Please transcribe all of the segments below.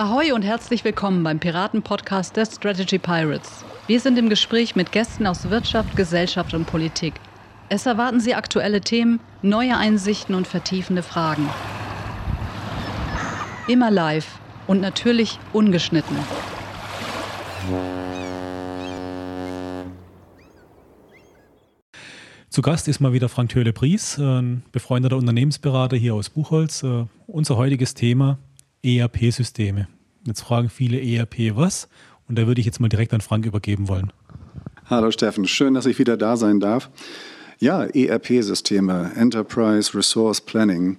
Ahoi und herzlich willkommen beim Piraten-Podcast der Strategy Pirates. Wir sind im Gespräch mit Gästen aus Wirtschaft, Gesellschaft und Politik. Es erwarten Sie aktuelle Themen, neue Einsichten und vertiefende Fragen. Immer live und natürlich ungeschnitten. Zu Gast ist mal wieder Frank Töhle-Pries, ein befreundeter Unternehmensberater hier aus Buchholz. Äh, unser heutiges Thema ERP-Systeme. Jetzt fragen viele ERP was und da würde ich jetzt mal direkt an Frank übergeben wollen. Hallo Steffen, schön, dass ich wieder da sein darf. Ja, ERP-Systeme, Enterprise Resource Planning.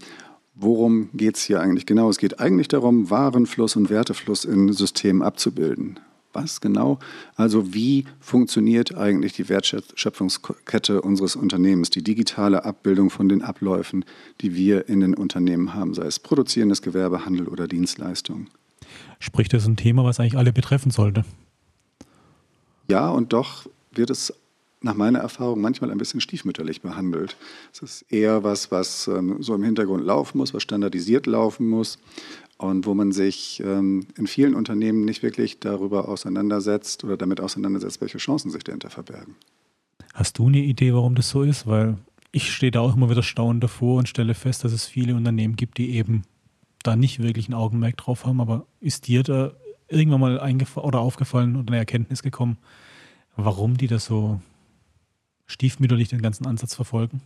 Worum geht es hier eigentlich genau? Es geht eigentlich darum, Warenfluss und Wertefluss in Systemen abzubilden. Was genau? Also wie funktioniert eigentlich die Wertschöpfungskette unseres Unternehmens, die digitale Abbildung von den Abläufen, die wir in den Unternehmen haben, sei es produzierendes Gewerbe, Handel oder Dienstleistungen? Sprich, das ist ein Thema, was eigentlich alle betreffen sollte. Ja, und doch wird es nach meiner Erfahrung manchmal ein bisschen stiefmütterlich behandelt. Es ist eher was, was ähm, so im Hintergrund laufen muss, was standardisiert laufen muss und wo man sich ähm, in vielen Unternehmen nicht wirklich darüber auseinandersetzt oder damit auseinandersetzt, welche Chancen sich dahinter verbergen. Hast du eine Idee, warum das so ist? Weil ich stehe da auch immer wieder staunend davor und stelle fest, dass es viele Unternehmen gibt, die eben da nicht wirklich ein Augenmerk drauf haben. Aber ist dir da irgendwann mal oder aufgefallen oder eine Erkenntnis gekommen, warum die das so stiefmütterlich den ganzen Ansatz verfolgen?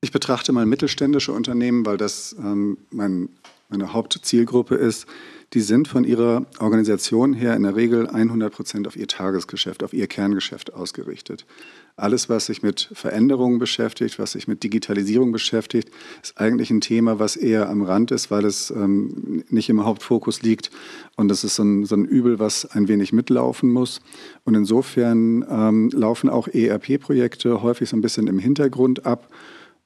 Ich betrachte mal mittelständische Unternehmen, weil das ähm, mein meine Hauptzielgruppe ist, die sind von ihrer Organisation her in der Regel 100 Prozent auf ihr Tagesgeschäft, auf ihr Kerngeschäft ausgerichtet. Alles, was sich mit Veränderungen beschäftigt, was sich mit Digitalisierung beschäftigt, ist eigentlich ein Thema, was eher am Rand ist, weil es ähm, nicht im Hauptfokus liegt. Und das ist so ein, so ein, Übel, was ein wenig mitlaufen muss. Und insofern ähm, laufen auch ERP-Projekte häufig so ein bisschen im Hintergrund ab.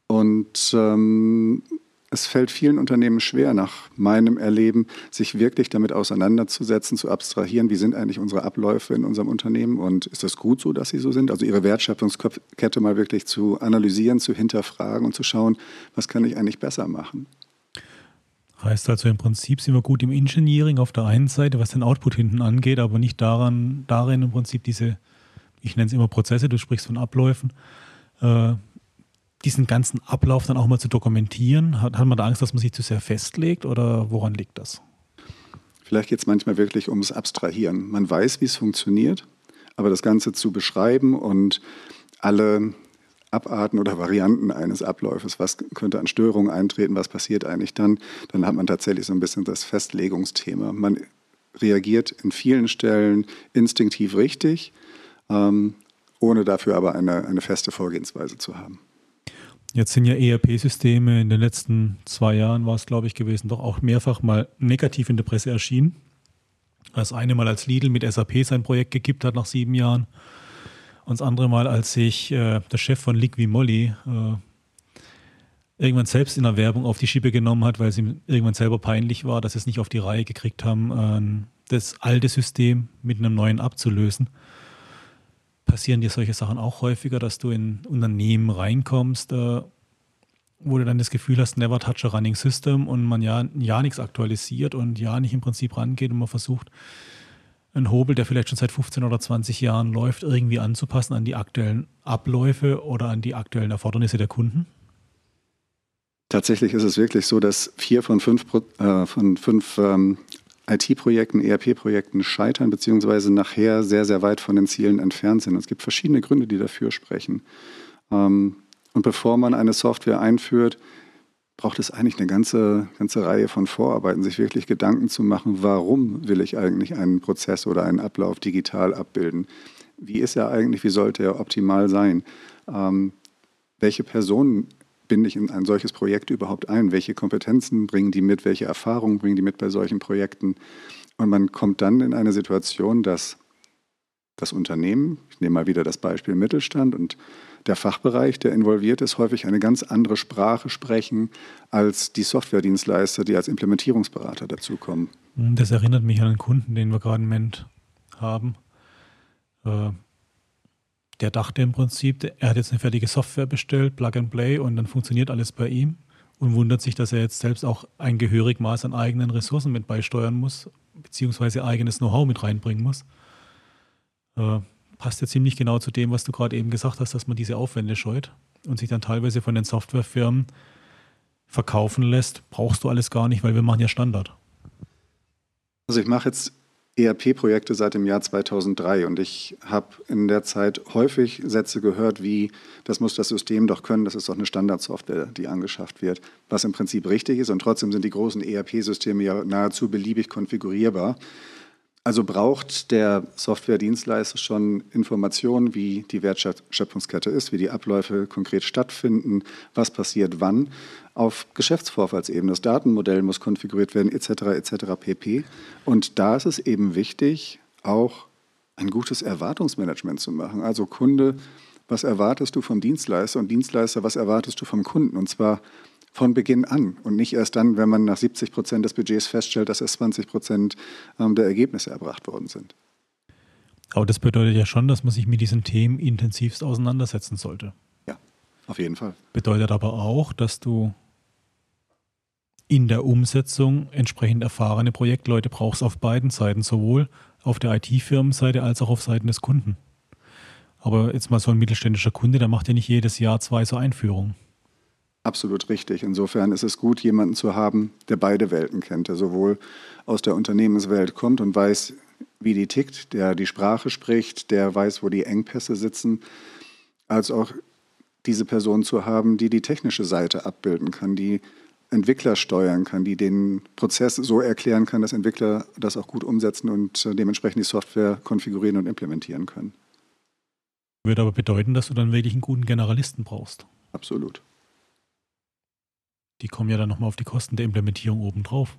Und ähm, es fällt vielen Unternehmen schwer, nach meinem Erleben, sich wirklich damit auseinanderzusetzen, zu abstrahieren, wie sind eigentlich unsere Abläufe in unserem Unternehmen und ist das gut so, dass sie so sind? Also ihre Wertschöpfungskette mal wirklich zu analysieren, zu hinterfragen und zu schauen, was kann ich eigentlich besser machen? Heißt also im Prinzip sind wir gut im Engineering auf der einen Seite, was den Output hinten angeht, aber nicht daran, darin im Prinzip diese, ich nenne es immer Prozesse, du sprichst von Abläufen, äh, diesen ganzen Ablauf dann auch mal zu dokumentieren? Hat, hat man da Angst, dass man sich zu sehr festlegt oder woran liegt das? Vielleicht geht es manchmal wirklich ums Abstrahieren. Man weiß, wie es funktioniert, aber das Ganze zu beschreiben und alle Abarten oder Varianten eines Abläufes, was könnte an Störungen eintreten, was passiert eigentlich dann, dann hat man tatsächlich so ein bisschen das Festlegungsthema. Man reagiert in vielen Stellen instinktiv richtig, ähm, ohne dafür aber eine, eine feste Vorgehensweise zu haben. Jetzt sind ja ERP-Systeme in den letzten zwei Jahren, war es glaube ich gewesen, doch auch mehrfach mal negativ in der Presse erschienen. Das eine Mal, als Lidl mit SAP sein Projekt gekippt hat nach sieben Jahren. Und das andere Mal, als sich äh, der Chef von Liqui Moly äh, irgendwann selbst in der Werbung auf die Schippe genommen hat, weil es ihm irgendwann selber peinlich war, dass sie es nicht auf die Reihe gekriegt haben, äh, das alte System mit einem neuen abzulösen passieren dir solche Sachen auch häufiger, dass du in Unternehmen reinkommst, äh, wo du dann das Gefühl hast, never touch a running system und man ja, ja nichts aktualisiert und ja nicht im Prinzip rangeht und man versucht, einen Hobel, der vielleicht schon seit 15 oder 20 Jahren läuft, irgendwie anzupassen an die aktuellen Abläufe oder an die aktuellen Erfordernisse der Kunden? Tatsächlich ist es wirklich so, dass vier von fünf, äh, von fünf ähm, IT-Projekten, ERP-Projekten scheitern, beziehungsweise nachher sehr, sehr weit von den Zielen entfernt sind. Es gibt verschiedene Gründe, die dafür sprechen. Ähm, und bevor man eine Software einführt, braucht es eigentlich eine ganze, ganze Reihe von Vorarbeiten, sich wirklich Gedanken zu machen, warum will ich eigentlich einen Prozess oder einen Ablauf digital abbilden? Wie ist er eigentlich, wie sollte er optimal sein? Ähm, welche Personen binde ich in ein solches Projekt überhaupt ein? Welche Kompetenzen bringen die mit? Welche Erfahrungen bringen die mit bei solchen Projekten? Und man kommt dann in eine Situation, dass das Unternehmen, ich nehme mal wieder das Beispiel Mittelstand und der Fachbereich, der involviert ist, häufig eine ganz andere Sprache sprechen als die Softwaredienstleister, die als Implementierungsberater dazukommen. Das erinnert mich an einen Kunden, den wir gerade im Moment haben. Der dachte im Prinzip, er hat jetzt eine fertige Software bestellt, Plug and Play, und dann funktioniert alles bei ihm. und wundert sich, dass er jetzt selbst auch ein gehörig Maß an eigenen Ressourcen mit beisteuern muss, beziehungsweise eigenes Know-how mit reinbringen muss. Äh, passt ja ziemlich genau zu dem, was du gerade eben gesagt hast, dass man diese Aufwände scheut und sich dann teilweise von den Softwarefirmen verkaufen lässt, brauchst du alles gar nicht, weil wir machen ja Standard. Also ich mache jetzt ERP-Projekte seit dem Jahr 2003 und ich habe in der Zeit häufig Sätze gehört wie, das muss das System doch können, das ist doch eine Standardsoftware, die angeschafft wird, was im Prinzip richtig ist. Und trotzdem sind die großen ERP-Systeme ja nahezu beliebig konfigurierbar. Also braucht der Softwaredienstleister schon Informationen, wie die Wertschöpfungskette ist, wie die Abläufe konkret stattfinden, was passiert wann, auf Geschäftsvorfallsebene. Das Datenmodell muss konfiguriert werden, etc., etc., pp. Und da ist es eben wichtig, auch ein gutes Erwartungsmanagement zu machen. Also Kunde, was erwartest du vom Dienstleister und Dienstleister, was erwartest du vom Kunden? Und zwar von Beginn an und nicht erst dann, wenn man nach 70 Prozent des Budgets feststellt, dass erst 20 Prozent ähm, der Ergebnisse erbracht worden sind. Aber das bedeutet ja schon, dass man sich mit diesen Themen intensivst auseinandersetzen sollte. Ja, auf jeden Fall. Bedeutet aber auch, dass du in der Umsetzung entsprechend erfahrene Projektleute brauchst auf beiden Seiten, sowohl auf der IT-Firmenseite als auch auf Seiten des Kunden. Aber jetzt mal so ein mittelständischer Kunde, der macht ja nicht jedes Jahr zwei so Einführungen. Absolut richtig. Insofern ist es gut, jemanden zu haben, der beide Welten kennt, der sowohl aus der Unternehmenswelt kommt und weiß, wie die tickt, der die Sprache spricht, der weiß, wo die Engpässe sitzen, als auch diese Person zu haben, die die technische Seite abbilden kann, die Entwickler steuern kann, die den Prozess so erklären kann, dass Entwickler das auch gut umsetzen und äh, dementsprechend die Software konfigurieren und implementieren können. Würde aber bedeuten, dass du dann wirklich einen guten Generalisten brauchst. Absolut. Die kommen ja dann nochmal auf die Kosten der Implementierung obendrauf.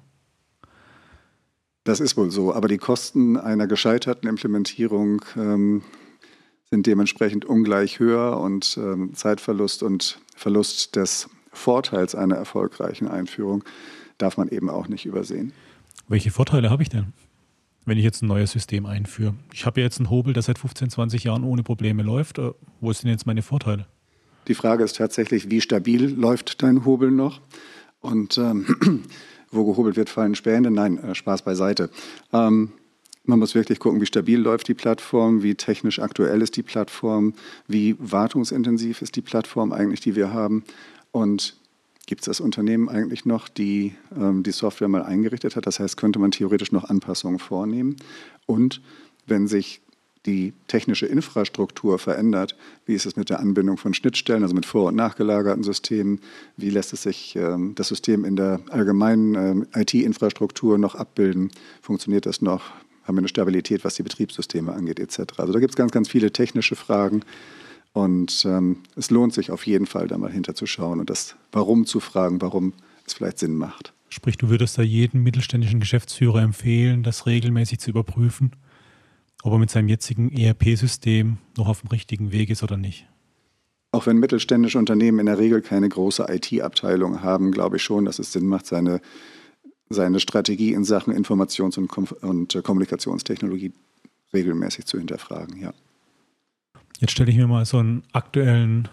Das ist wohl so, aber die Kosten einer gescheiterten Implementierung ähm, sind dementsprechend ungleich höher und ähm, Zeitverlust und Verlust des Vorteils einer erfolgreichen Einführung darf man eben auch nicht übersehen. Welche Vorteile habe ich denn, wenn ich jetzt ein neues System einführe? Ich habe ja jetzt einen Hobel, der seit 15, 20 Jahren ohne Probleme läuft. Äh, wo sind jetzt meine Vorteile? Die Frage ist tatsächlich, wie stabil läuft dein Hobel noch? Und ähm, wo gehobelt wird, fallen Späne. Nein, äh, Spaß beiseite. Ähm, man muss wirklich gucken, wie stabil läuft die Plattform, wie technisch aktuell ist die Plattform, wie wartungsintensiv ist die Plattform eigentlich, die wir haben. Und gibt es das Unternehmen eigentlich noch, die ähm, die Software mal eingerichtet hat? Das heißt, könnte man theoretisch noch Anpassungen vornehmen. Und wenn sich die technische Infrastruktur verändert. Wie ist es mit der Anbindung von Schnittstellen, also mit vor- und nachgelagerten Systemen? Wie lässt es sich ähm, das System in der allgemeinen ähm, IT-Infrastruktur noch abbilden? Funktioniert das noch? Haben wir eine Stabilität, was die Betriebssysteme angeht, etc.? Also da gibt es ganz, ganz viele technische Fragen. Und ähm, es lohnt sich auf jeden Fall, da mal hinterzuschauen und das Warum zu fragen, warum es vielleicht Sinn macht. Sprich, du würdest da jedem mittelständischen Geschäftsführer empfehlen, das regelmäßig zu überprüfen? Ob er mit seinem jetzigen ERP-System noch auf dem richtigen Weg ist oder nicht. Auch wenn mittelständische Unternehmen in der Regel keine große IT-Abteilung haben, glaube ich schon, dass es Sinn macht, seine, seine Strategie in Sachen Informations- und, Kom und Kommunikationstechnologie regelmäßig zu hinterfragen. Ja. Jetzt stelle ich mir mal so einen aktuellen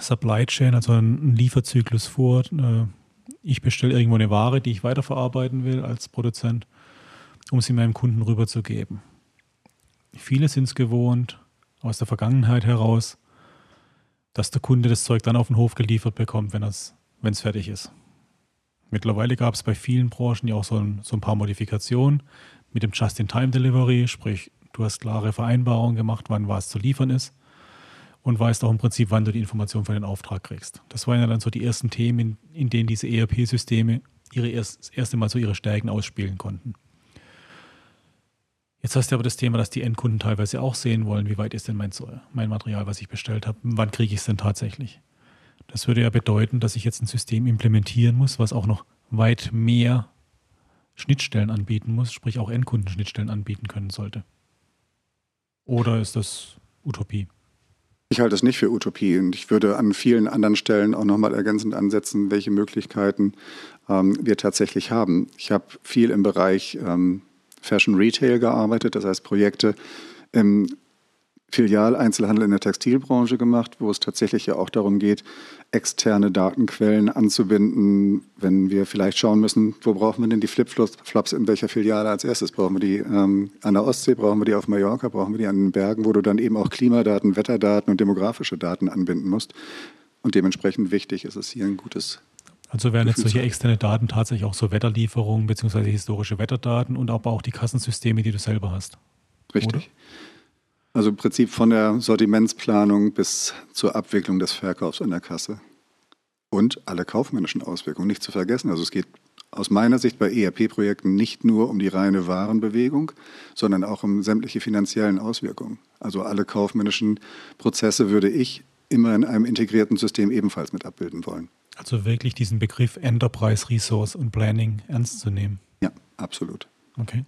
Supply Chain, also einen Lieferzyklus vor. Äh, ich bestelle irgendwo eine Ware, die ich weiterverarbeiten will als Produzent, um sie meinem Kunden rüberzugeben. Viele sind es gewohnt, aus der Vergangenheit heraus, dass der Kunde das Zeug dann auf den Hof geliefert bekommt, wenn es fertig ist. Mittlerweile gab es bei vielen Branchen ja auch so ein, so ein paar Modifikationen mit dem Just-in-Time-Delivery, sprich, du hast klare Vereinbarungen gemacht, wann was zu liefern ist und weißt auch im Prinzip, wann du die Information für den Auftrag kriegst. Das waren ja dann so die ersten Themen, in, in denen diese ERP-Systeme ihre erst, das erste Mal so ihre Stärken ausspielen konnten. Jetzt hast du aber das Thema, dass die Endkunden teilweise auch sehen wollen, wie weit ist denn mein, mein Material, was ich bestellt habe, wann kriege ich es denn tatsächlich. Das würde ja bedeuten, dass ich jetzt ein System implementieren muss, was auch noch weit mehr Schnittstellen anbieten muss, sprich auch Endkundenschnittstellen anbieten können sollte. Oder ist das Utopie? Ich halte es nicht für Utopie und ich würde an vielen anderen Stellen auch nochmal ergänzend ansetzen, welche Möglichkeiten ähm, wir tatsächlich haben. Ich habe viel im Bereich ähm, Fashion Retail gearbeitet, das heißt Projekte im Filialeinzelhandel in der Textilbranche gemacht, wo es tatsächlich ja auch darum geht, externe Datenquellen anzubinden, wenn wir vielleicht schauen müssen, wo brauchen wir denn die Flipflops in welcher Filiale als erstes? Brauchen wir die ähm, an der Ostsee, brauchen wir die auf Mallorca, brauchen wir die an den Bergen, wo du dann eben auch Klimadaten, Wetterdaten und demografische Daten anbinden musst. Und dementsprechend wichtig ist es hier ein gutes also werden jetzt solche externe Daten tatsächlich auch so Wetterlieferungen bzw. historische Wetterdaten und aber auch die Kassensysteme, die du selber hast. Richtig. Oder? Also im Prinzip von der Sortimentsplanung bis zur Abwicklung des Verkaufs in der Kasse. Und alle kaufmännischen Auswirkungen nicht zu vergessen. Also es geht aus meiner Sicht bei ERP-Projekten nicht nur um die reine Warenbewegung, sondern auch um sämtliche finanziellen Auswirkungen. Also alle kaufmännischen Prozesse würde ich immer in einem integrierten System ebenfalls mit abbilden wollen. Also wirklich diesen Begriff Enterprise Resource und Planning ernst zu nehmen. Ja, absolut. Okay.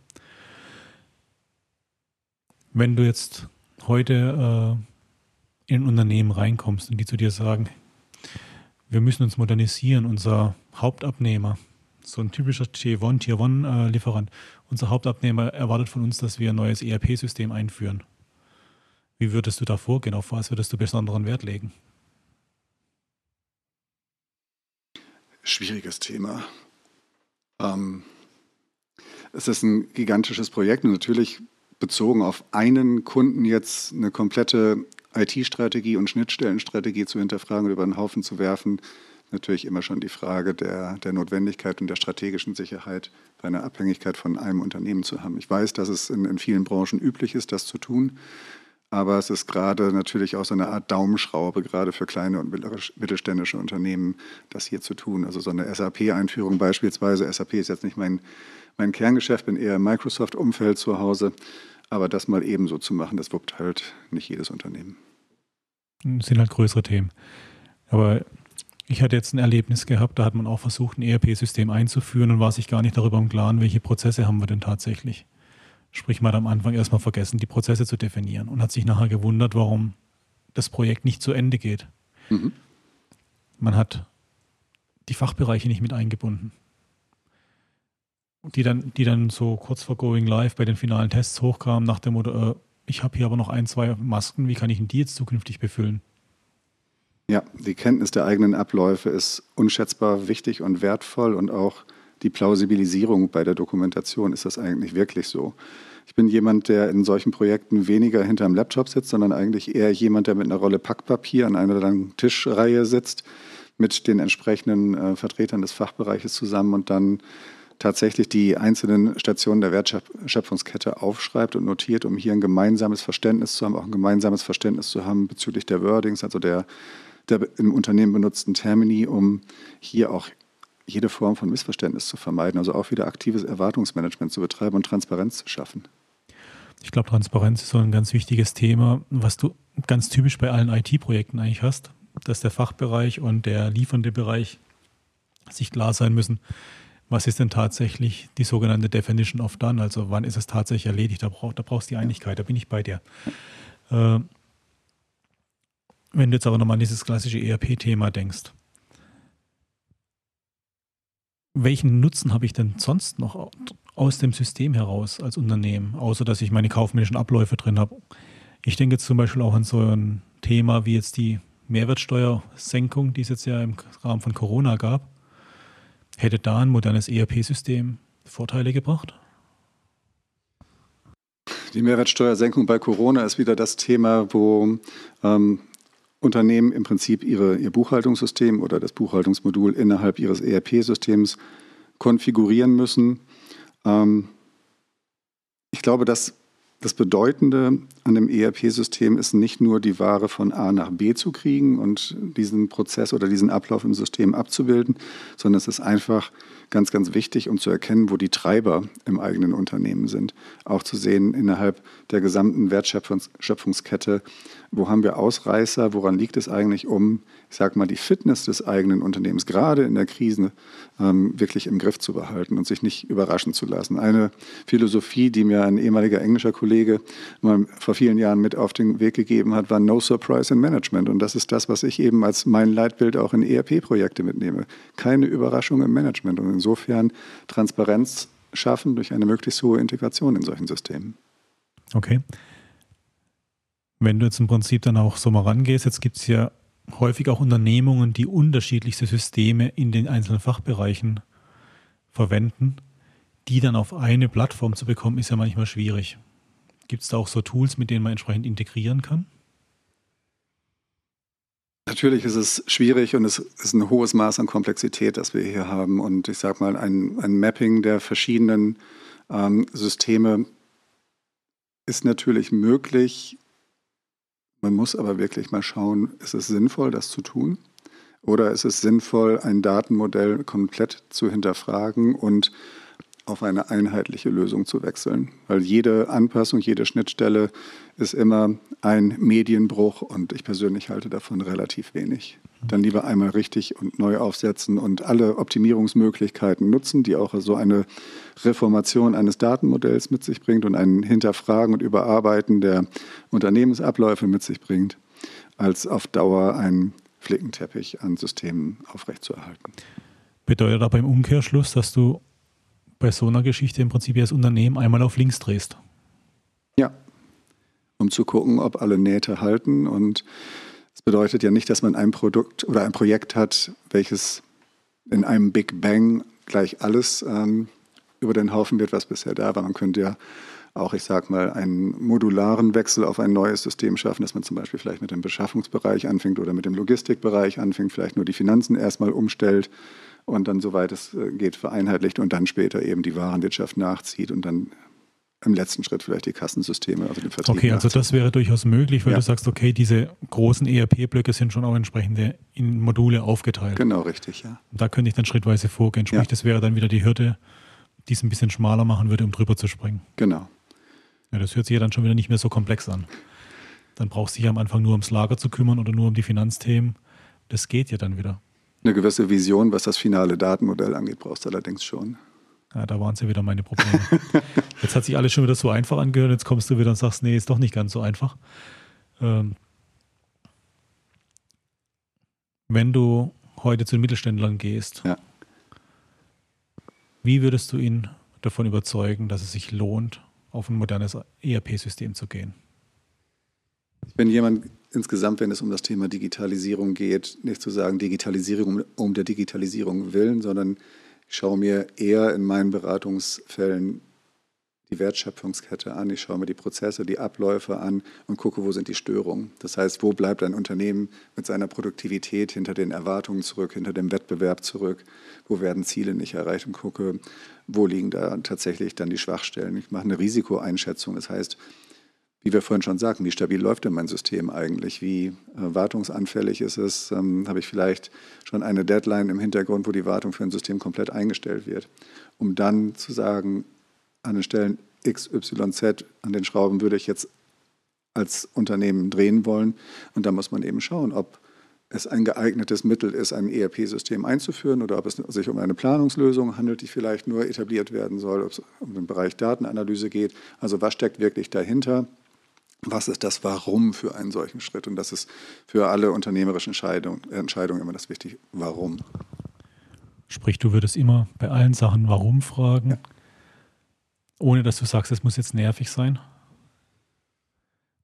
Wenn du jetzt heute äh, in ein Unternehmen reinkommst und die zu dir sagen, wir müssen uns modernisieren, unser Hauptabnehmer, so ein typischer Tier 1, Tier 1 äh, Lieferant, unser Hauptabnehmer erwartet von uns, dass wir ein neues ERP-System einführen. Wie würdest du da vorgehen? Auf was würdest du besonderen Wert legen? Schwieriges Thema. Ähm, es ist ein gigantisches Projekt und natürlich bezogen auf einen Kunden jetzt eine komplette IT-Strategie und Schnittstellenstrategie zu hinterfragen und über den Haufen zu werfen, natürlich immer schon die Frage der, der Notwendigkeit und der strategischen Sicherheit bei einer Abhängigkeit von einem Unternehmen zu haben. Ich weiß, dass es in, in vielen Branchen üblich ist, das zu tun. Aber es ist gerade natürlich auch so eine Art Daumenschraube, gerade für kleine und mittelständische Unternehmen, das hier zu tun. Also so eine SAP-Einführung beispielsweise. SAP ist jetzt nicht mein mein Kerngeschäft, bin eher im Microsoft-Umfeld zu Hause. Aber das mal ebenso zu machen, das wuppt halt nicht jedes Unternehmen. Das sind halt größere Themen. Aber ich hatte jetzt ein Erlebnis gehabt, da hat man auch versucht, ein ERP-System einzuführen und war sich gar nicht darüber im Klaren, welche Prozesse haben wir denn tatsächlich. Sprich, man hat am Anfang erstmal vergessen, die Prozesse zu definieren und hat sich nachher gewundert, warum das Projekt nicht zu Ende geht. Mhm. Man hat die Fachbereiche nicht mit eingebunden die dann, die dann so kurz vor Going Live bei den finalen Tests hochkamen nach dem Motto, äh, ich habe hier aber noch ein, zwei Masken, wie kann ich denn die jetzt zukünftig befüllen? Ja, die Kenntnis der eigenen Abläufe ist unschätzbar wichtig und wertvoll und auch die Plausibilisierung bei der Dokumentation, ist das eigentlich wirklich so? Ich bin jemand, der in solchen Projekten weniger hinterm Laptop sitzt, sondern eigentlich eher jemand, der mit einer Rolle Packpapier an einer langen Tischreihe sitzt, mit den entsprechenden äh, Vertretern des Fachbereiches zusammen und dann tatsächlich die einzelnen Stationen der Wertschöpfungskette aufschreibt und notiert, um hier ein gemeinsames Verständnis zu haben, auch ein gemeinsames Verständnis zu haben bezüglich der Wordings, also der, der im Unternehmen benutzten Termini, um hier auch jede Form von Missverständnis zu vermeiden, also auch wieder aktives Erwartungsmanagement zu betreiben und Transparenz zu schaffen. Ich glaube, Transparenz ist so ein ganz wichtiges Thema, was du ganz typisch bei allen IT-Projekten eigentlich hast, dass der Fachbereich und der liefernde Bereich sich klar sein müssen, was ist denn tatsächlich die sogenannte Definition of Done? Also wann ist es tatsächlich erledigt? Da, brauch, da brauchst du die Einigkeit, da bin ich bei dir. Äh, wenn du jetzt aber nochmal an dieses klassische ERP-Thema denkst, welchen Nutzen habe ich denn sonst noch aus dem System heraus als Unternehmen, außer dass ich meine kaufmännischen Abläufe drin habe? Ich denke zum Beispiel auch an so ein Thema wie jetzt die Mehrwertsteuersenkung, die es jetzt ja im Rahmen von Corona gab. Hätte da ein modernes ERP-System Vorteile gebracht? Die Mehrwertsteuersenkung bei Corona ist wieder das Thema, wo ähm, Unternehmen im Prinzip ihre, ihr Buchhaltungssystem oder das Buchhaltungsmodul innerhalb ihres ERP-Systems konfigurieren müssen. Ähm, ich glaube, dass das Bedeutende an dem ERP-System ist nicht nur die Ware von A nach B zu kriegen und diesen Prozess oder diesen Ablauf im System abzubilden, sondern es ist einfach ganz, ganz wichtig, um zu erkennen, wo die Treiber im eigenen Unternehmen sind. Auch zu sehen innerhalb der gesamten Wertschöpfungskette, wo haben wir Ausreißer, woran liegt es eigentlich, um, ich sage mal, die Fitness des eigenen Unternehmens gerade in der Krise ähm, wirklich im Griff zu behalten und sich nicht überraschen zu lassen. Eine Philosophie, die mir ein ehemaliger englischer Kollege mal vor vielen Jahren mit auf den Weg gegeben hat, war No Surprise in Management. Und das ist das, was ich eben als mein Leitbild auch in ERP-Projekte mitnehme. Keine Überraschung im Management und insofern Transparenz schaffen durch eine möglichst hohe Integration in solchen Systemen. Okay. Wenn du jetzt im Prinzip dann auch so mal rangehst, jetzt gibt es ja häufig auch Unternehmungen, die unterschiedlichste Systeme in den einzelnen Fachbereichen verwenden. Die dann auf eine Plattform zu bekommen, ist ja manchmal schwierig. Gibt es da auch so Tools, mit denen man entsprechend integrieren kann? Natürlich ist es schwierig und es ist ein hohes Maß an Komplexität, das wir hier haben. Und ich sage mal, ein, ein, Mapping der verschiedenen ähm, Systeme ist natürlich möglich. Man muss aber wirklich mal schauen, ist es sinnvoll, das zu tun? Oder ist es sinnvoll, ein Datenmodell komplett zu hinterfragen und auf eine einheitliche Lösung zu wechseln. Weil jede Anpassung, jede Schnittstelle ist immer ein Medienbruch und ich persönlich halte davon relativ wenig. Dann lieber einmal richtig und neu aufsetzen und alle Optimierungsmöglichkeiten nutzen, die auch so eine Reformation eines Datenmodells mit sich bringt und ein Hinterfragen und Überarbeiten der Unternehmensabläufe mit sich bringt, als auf Dauer einen Flickenteppich an Systemen aufrechtzuerhalten. Bedeutet aber im Umkehrschluss, dass du bei so einer Geschichte im Prinzip das Unternehmen einmal auf links drehst. Ja, um zu gucken, ob alle Nähte halten. Und es bedeutet ja nicht, dass man ein Produkt oder ein Projekt hat, welches in einem Big Bang gleich alles ähm, über den Haufen wird, was bisher da war. Man könnte ja auch, ich sage mal, einen modularen Wechsel auf ein neues System schaffen, dass man zum Beispiel vielleicht mit dem Beschaffungsbereich anfängt oder mit dem Logistikbereich anfängt, vielleicht nur die Finanzen erstmal umstellt und dann, soweit es äh, geht, vereinheitlicht und dann später eben die Warenwirtschaft nachzieht und dann im letzten Schritt vielleicht die Kassensysteme, also den Vertrieb. Okay, also das wäre durchaus möglich, weil ja. du sagst, okay, diese großen ERP-Blöcke sind schon auch entsprechende in Module aufgeteilt. Genau, richtig, ja. Da könnte ich dann schrittweise vorgehen. Sprich, ja. das wäre dann wieder die Hürde, die es ein bisschen schmaler machen würde, um drüber zu springen. Genau. Ja, das hört sich ja dann schon wieder nicht mehr so komplex an. Dann brauchst du dich am Anfang nur ums Lager zu kümmern oder nur um die Finanzthemen. Das geht ja dann wieder. Eine gewisse Vision, was das finale Datenmodell angeht, brauchst du allerdings schon. Ja, da waren es ja wieder meine Probleme. jetzt hat sich alles schon wieder so einfach angehört, jetzt kommst du wieder und sagst, nee, ist doch nicht ganz so einfach. Ähm, wenn du heute zu den Mittelständlern gehst, ja. wie würdest du ihn davon überzeugen, dass es sich lohnt, auf ein modernes ERP-System zu gehen? Ich bin jemand, insgesamt, wenn es um das Thema Digitalisierung geht, nicht zu sagen Digitalisierung um der Digitalisierung willen, sondern ich schaue mir eher in meinen Beratungsfällen die Wertschöpfungskette an, ich schaue mir die Prozesse, die Abläufe an und gucke, wo sind die Störungen. Das heißt, wo bleibt ein Unternehmen mit seiner Produktivität hinter den Erwartungen zurück, hinter dem Wettbewerb zurück, wo werden Ziele nicht erreicht und gucke, wo liegen da tatsächlich dann die Schwachstellen. Ich mache eine Risikoeinschätzung, das heißt, wie wir vorhin schon sagten, wie stabil läuft denn mein System eigentlich? Wie äh, wartungsanfällig ist es? Ähm, Habe ich vielleicht schon eine Deadline im Hintergrund, wo die Wartung für ein System komplett eingestellt wird? Um dann zu sagen, an den Stellen X, Y, Z, an den Schrauben würde ich jetzt als Unternehmen drehen wollen. Und da muss man eben schauen, ob es ein geeignetes Mittel ist, ein ERP-System einzuführen oder ob es sich um eine Planungslösung handelt, die vielleicht nur etabliert werden soll, ob es um den Bereich Datenanalyse geht. Also was steckt wirklich dahinter? Was ist das Warum für einen solchen Schritt? Und das ist für alle unternehmerischen Entscheidungen immer das Wichtige, warum. Sprich, du würdest immer bei allen Sachen Warum fragen, ja. ohne dass du sagst, es muss jetzt nervig sein?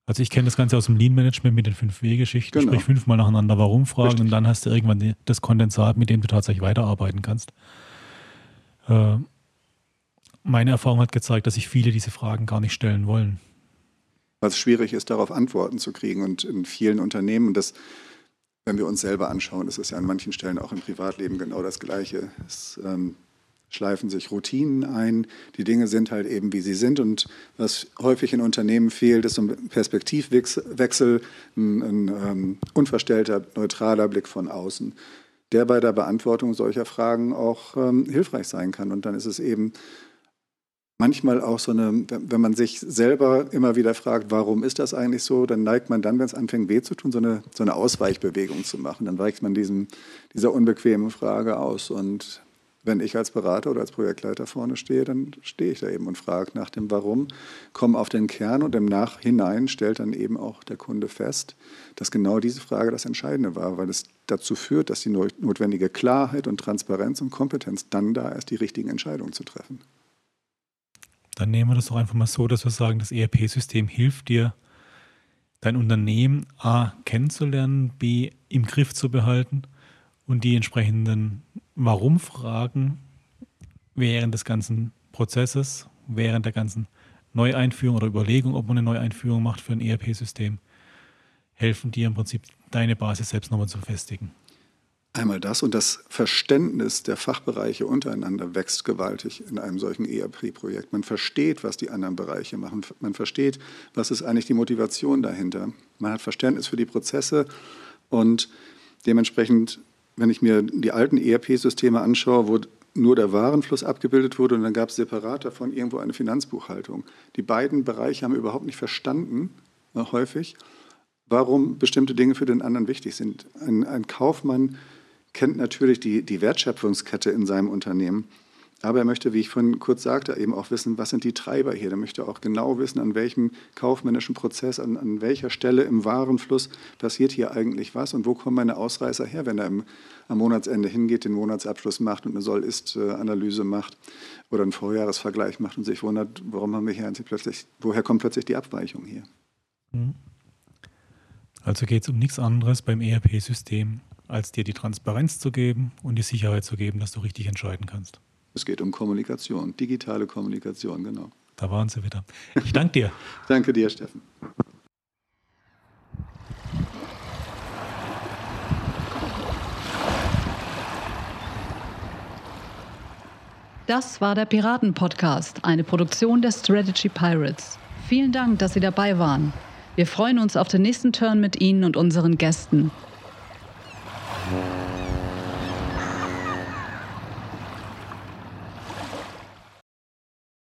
Also ich kenne das Ganze aus dem Lean-Management mit den 5W-Geschichten, genau. sprich fünfmal nacheinander Warum fragen Richtig. und dann hast du irgendwann das Kondensat, mit dem du tatsächlich weiterarbeiten kannst. Äh, meine Erfahrung hat gezeigt, dass sich viele diese Fragen gar nicht stellen wollen es schwierig ist, darauf Antworten zu kriegen. Und in vielen Unternehmen, das, wenn wir uns selber anschauen, ist es ja an manchen Stellen auch im Privatleben genau das Gleiche. Es ähm, schleifen sich Routinen ein, die Dinge sind halt eben, wie sie sind. Und was häufig in Unternehmen fehlt, ist so ein Perspektivwechsel, ein, ein ähm, unverstellter, neutraler Blick von außen, der bei der Beantwortung solcher Fragen auch ähm, hilfreich sein kann. Und dann ist es eben manchmal auch so eine, wenn man sich selber immer wieder fragt, warum ist das eigentlich so, dann neigt man dann, wenn es anfängt weh zu tun, so eine, so eine Ausweichbewegung zu machen. Dann weicht man diesem, dieser unbequemen Frage aus. Und wenn ich als Berater oder als Projektleiter vorne stehe, dann stehe ich da eben und frage nach dem Warum, komme auf den Kern und im Nachhinein stellt dann eben auch der Kunde fest, dass genau diese Frage das Entscheidende war, weil es dazu führt, dass die notwendige Klarheit und Transparenz und Kompetenz dann da ist, die richtigen Entscheidungen zu treffen. Dann nehmen wir das doch einfach mal so, dass wir sagen, das ERP-System hilft dir, dein Unternehmen A kennenzulernen, B im Griff zu behalten und die entsprechenden Warum-Fragen während des ganzen Prozesses, während der ganzen Neueinführung oder Überlegung, ob man eine Neueinführung macht für ein ERP-System, helfen dir im Prinzip deine Basis selbst nochmal zu festigen. Einmal das und das Verständnis der Fachbereiche untereinander wächst gewaltig in einem solchen ERP-Projekt. Man versteht, was die anderen Bereiche machen. Man versteht, was ist eigentlich die Motivation dahinter. Man hat Verständnis für die Prozesse und dementsprechend, wenn ich mir die alten ERP-Systeme anschaue, wo nur der Warenfluss abgebildet wurde und dann gab es separat davon irgendwo eine Finanzbuchhaltung. Die beiden Bereiche haben überhaupt nicht verstanden, äh, häufig, warum bestimmte Dinge für den anderen wichtig sind. Ein, ein Kaufmann kennt natürlich die, die Wertschöpfungskette in seinem Unternehmen. Aber er möchte, wie ich vorhin kurz sagte, eben auch wissen, was sind die Treiber hier. Er möchte auch genau wissen, an welchem kaufmännischen Prozess, an, an welcher Stelle im Warenfluss passiert hier eigentlich was und wo kommen meine Ausreißer her, wenn er im, am Monatsende hingeht, den Monatsabschluss macht und eine Soll-Ist-Analyse macht oder einen Vorjahresvergleich macht und sich wundert, warum haben wir hier plötzlich, woher kommt plötzlich die Abweichung hier. Mhm. Also geht es um nichts anderes beim ERP-System als dir die Transparenz zu geben und die Sicherheit zu geben, dass du richtig entscheiden kannst. Es geht um Kommunikation, digitale Kommunikation, genau. Da waren sie wieder. Ich danke dir. danke dir, Steffen. Das war der Piraten-Podcast, eine Produktion der Strategy Pirates. Vielen Dank, dass Sie dabei waren. Wir freuen uns auf den nächsten Turn mit Ihnen und unseren Gästen.